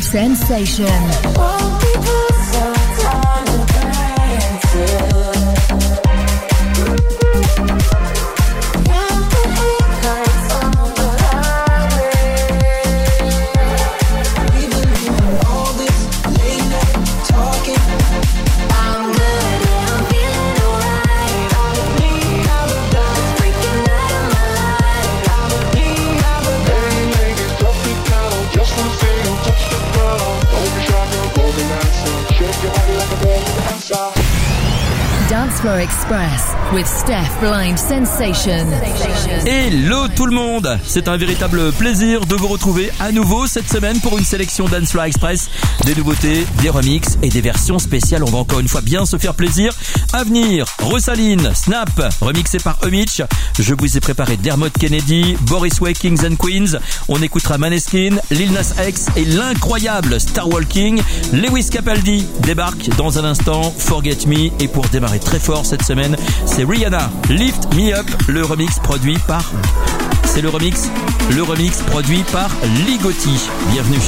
Sensation. Dance Floor Express with Steph Blind Sensation. Hello tout le monde C'est un véritable plaisir de vous retrouver à nouveau cette semaine pour une sélection Dance Floor Express, des nouveautés, des remixes et des versions spéciales. On va encore une fois bien se faire plaisir. À venir, Rosaline, Snap, remixé par Emitch. Je vous ai préparé Dermot Kennedy, Boris Way, Kings and Queens. On écoutera Maneskin, Lil Nas X et l'incroyable Star Walking. Lewis Capaldi débarque dans un instant, Forget Me. Et pour démarrer très fort cette semaine, c'est Rihanna, Lift Me Up, le remix produit par... C'est le remix, le remix produit par Ligotti. Bienvenue.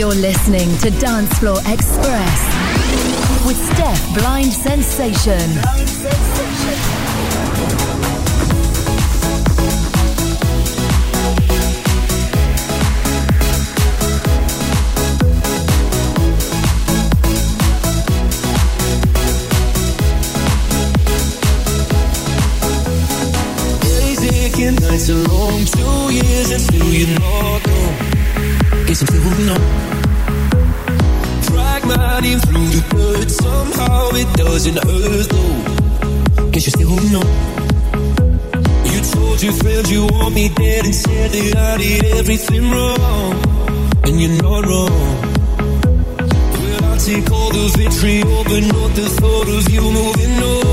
You're listening to Dance Floor Express with Steph Blind Sensation. Blind Sensation. nights are long, two years until you know some feel what we know. Drag money through the dirt, somehow it doesn't hurt though. Guess you're still holding on. You told your friends you want me dead and said that I did everything wrong, and you're not wrong. Well, I take all the vitriol, but not the thought of you moving on.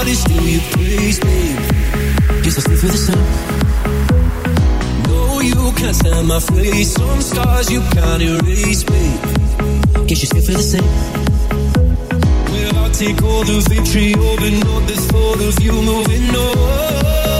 artist, do you please me? Guess I'll stay through the sun. No, you can't stand my face. Some scars you can't erase me. Guess you still feel the same. Well, I'll take all the vitriol, but not this thought of you moving on.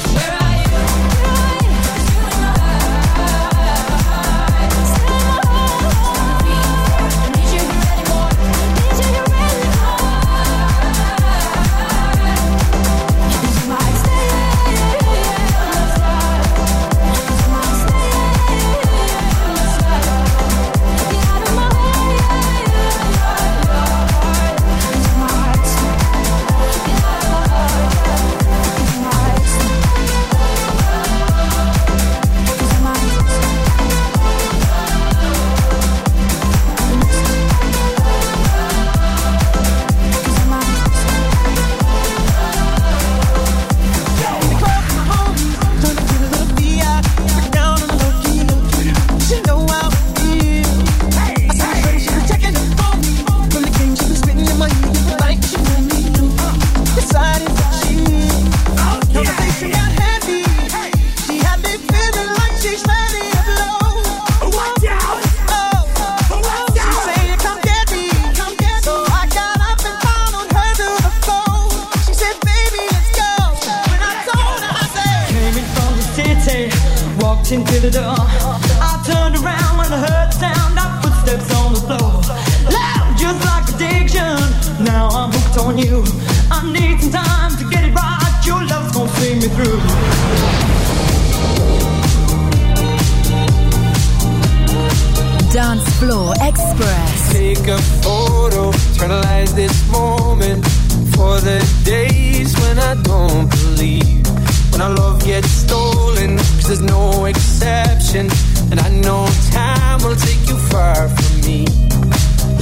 Floor Express. Take a photo, eternalize this moment for the days when I don't believe. When our love gets stolen, cause there's no exception. And I know time will take you far from me.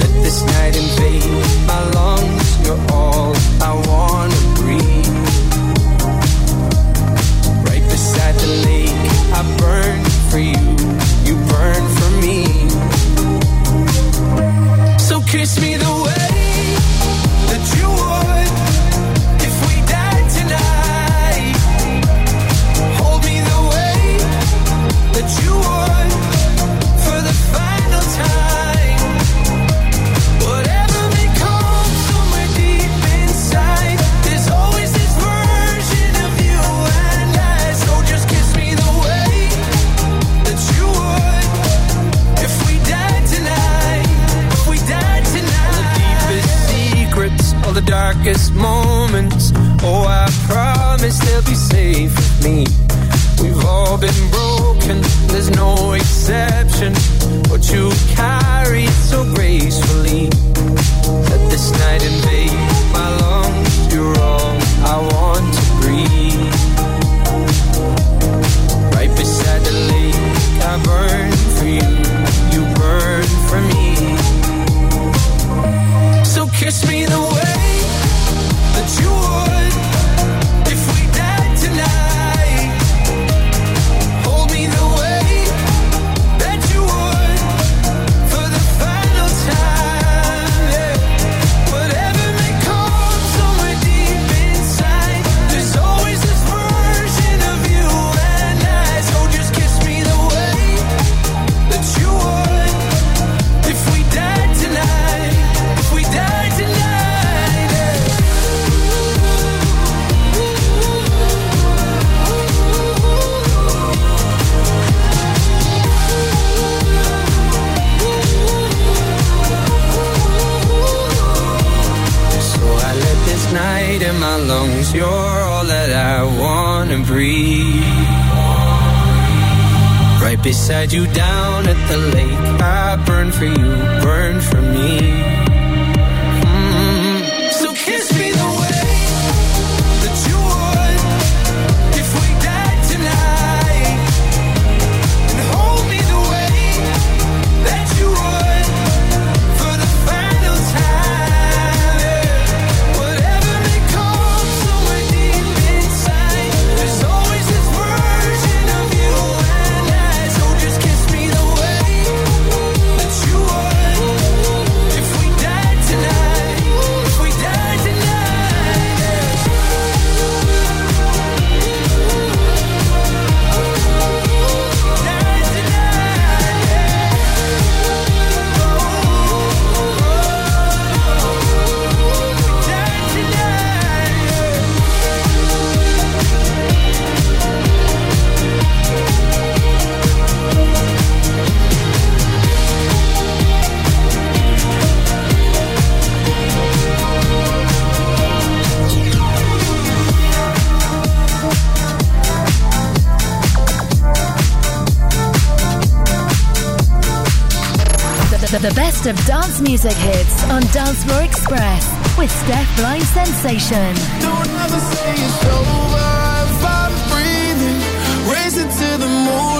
Let this night invade my lungs. You're all I wanna breathe. Right beside the lake, I burn for you. You burn for me. Kiss me the way darkest moments. Oh, I promise they'll be safe with me. We've all been broken, there's no exception. But you carry so gracefully. Let this night invade my lungs. You're all I want to breathe. Right beside the lake, I burn for you. You burn for me. So kiss me the way you would you down best of dance music hits on Dance Floor Express with Steph Blind Sensation. Don't ever say it's over if I'm breathing, racing to the moon.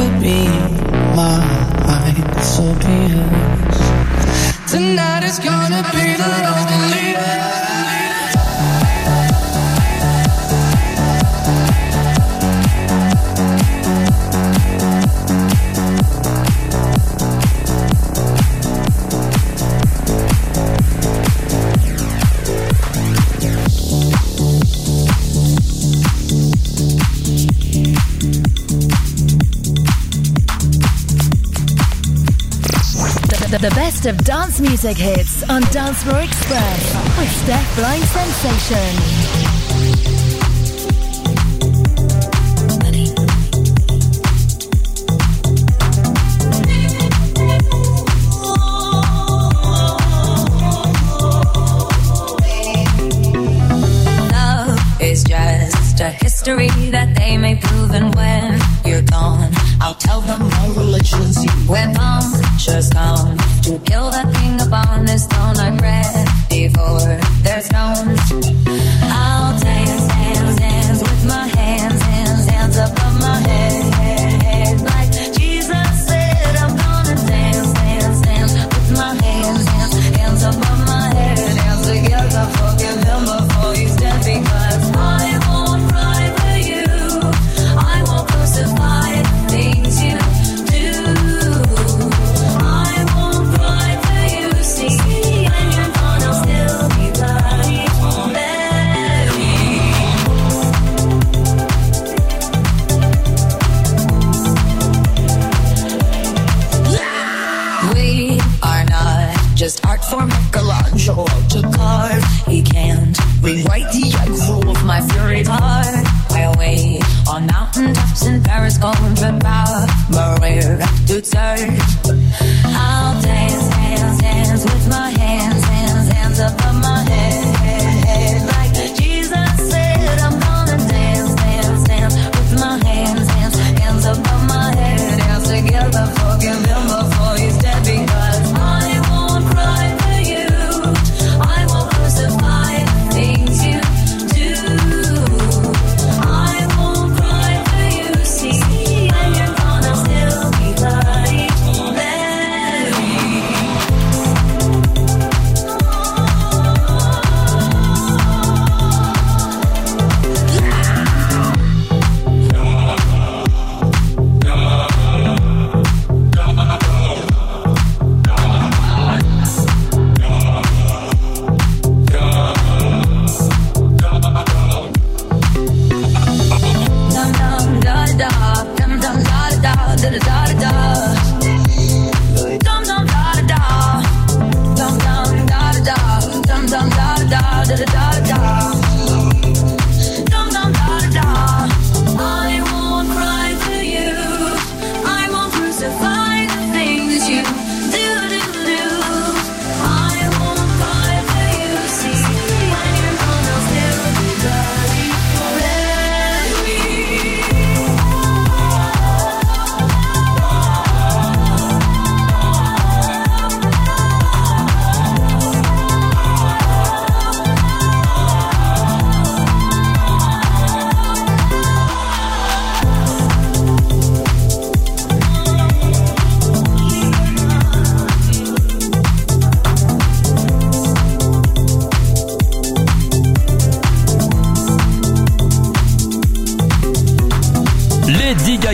never be mine, so be it. Tonight is gonna be the lonely night. best of dance music hits on Dance Floor Express with Steph Blind Sensation. I right I echo my fury heart. My way on mountain tops in Paris, going from power. Maria to turn.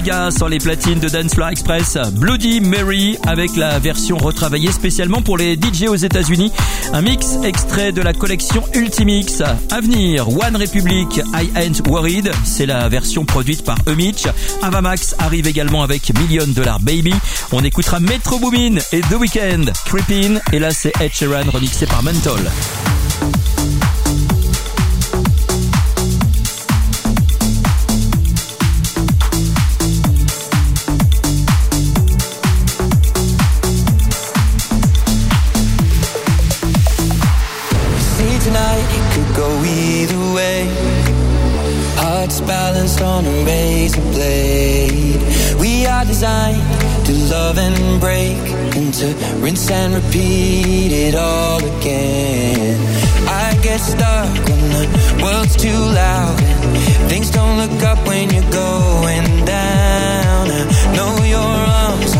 Gaga sur les platines de Dance Floor Express. Bloody Mary avec la version retravaillée spécialement pour les DJ aux États-Unis. Un mix extrait de la collection Ultimix. À venir, One Republic, I Ain't Worried. C'est la version produite par Emitch. Avamax arrive également avec Million Dollar Baby. On écoutera Metro Boomin et The Weeknd, Creepin. Et là, c'est Ed Sheeran remixé par Menthol. Hearts balanced on a razor blade. We are designed to love and break, and to rinse and repeat it all again. I get stuck when the world's too loud and things don't look up when you're going down. I know your arms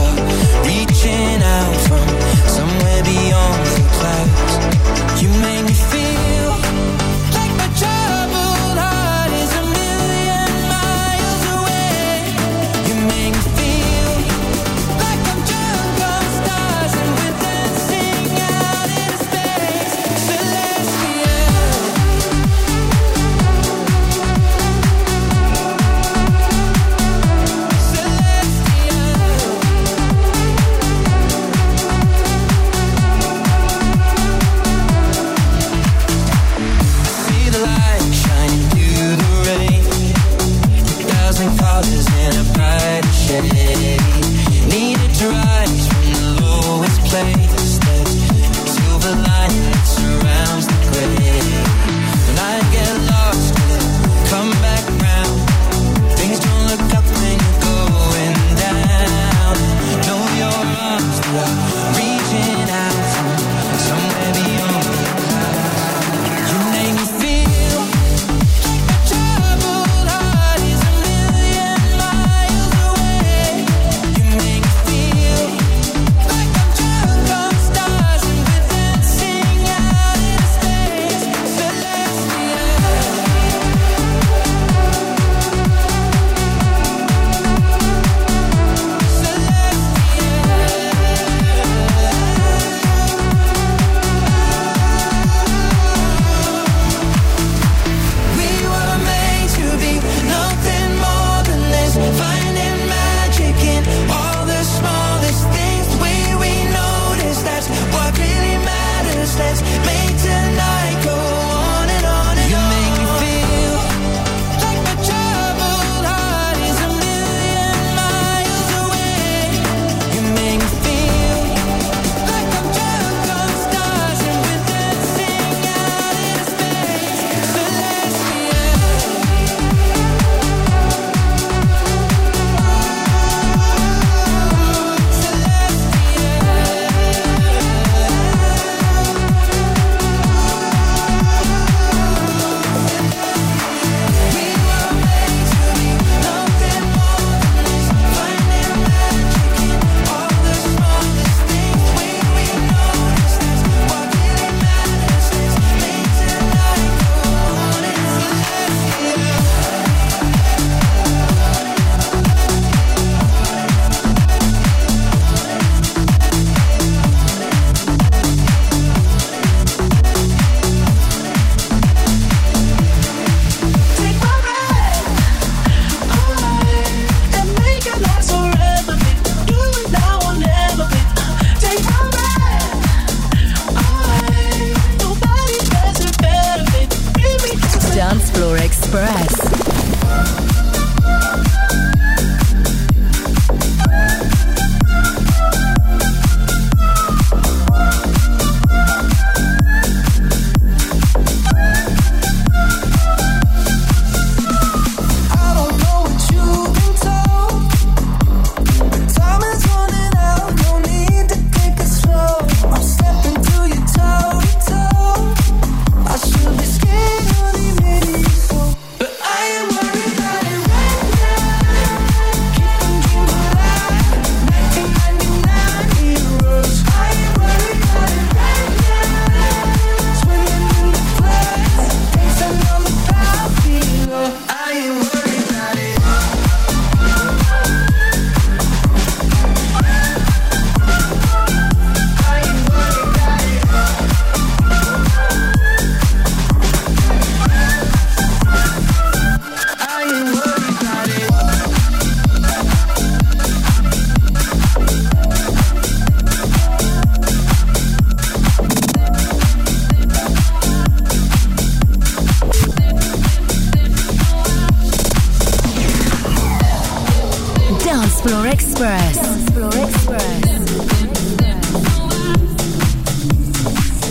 Express. Dance Floor Express.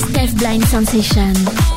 Steph Blind Sensation.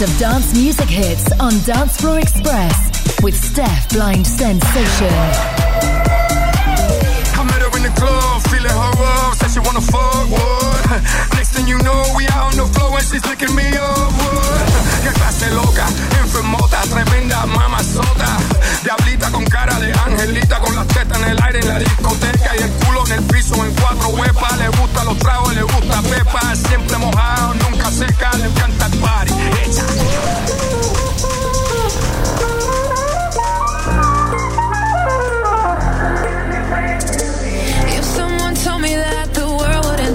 best of dance music hits on Dance Floor Express with Steph Blind Sensation. I met her in the club, feeling her up, said she wanna fuck, what? Next thing you know, we out on the floor and she's licking me up. Qué clase loca, enfermota, tremenda mamazota. Diablita con cara de angelita, con las tetas en el aire en la discoteca y el culo en el piso en cuatro huepas. Le gusta los tragos, le gusta pepa. Siempre mojado, nunca seca, le encanta el party. Echa.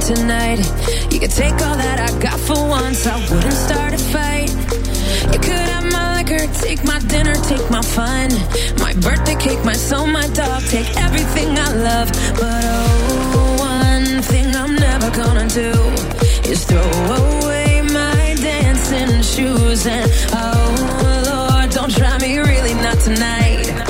tonight. You could take all that I got for once. I wouldn't start a fight. You could have my liquor, take my dinner, take my fun, my birthday cake, my soul, my dog, take everything I love. But oh, one thing I'm never gonna do is throw away my dancing shoes. And oh Lord, don't try me, really not tonight.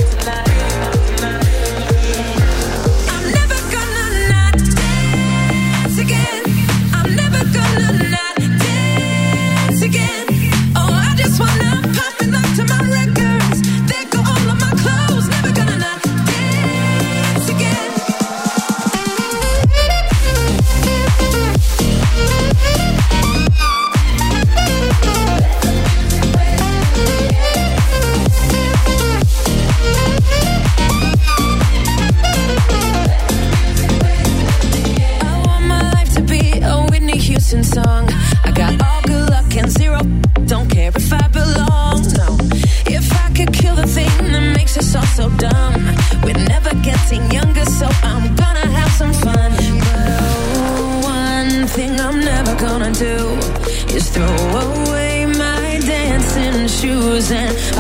Is throw away my dancing shoes. And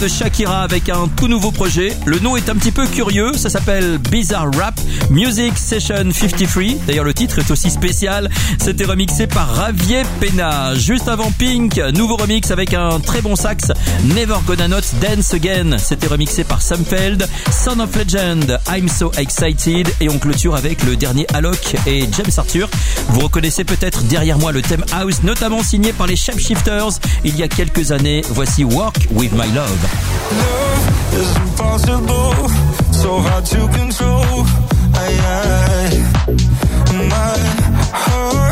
De Shakira avec un tout nouveau projet. Le nom est un petit peu curieux, ça s'appelle Bizarre Rap Music Session 53. D'ailleurs le titre est aussi spécial, c'était remixé par Ravier Pena. Juste avant Pink, nouveau remix avec un très bon sax, Never Gonna Not Dance Again. C'était remixé par Samfeld, Son of Legend, I'm So Excited et on clôture avec le dernier Alok et James Arthur. Vous reconnaissez peut-être derrière moi le thème House, notamment signé par les Shapeshifters il y a quelques années. Voici Work With My Love. hard to control. I, I, my heart.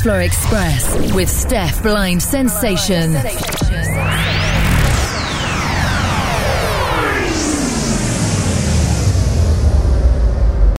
Dancefloor Express with Steph Blind Sensation.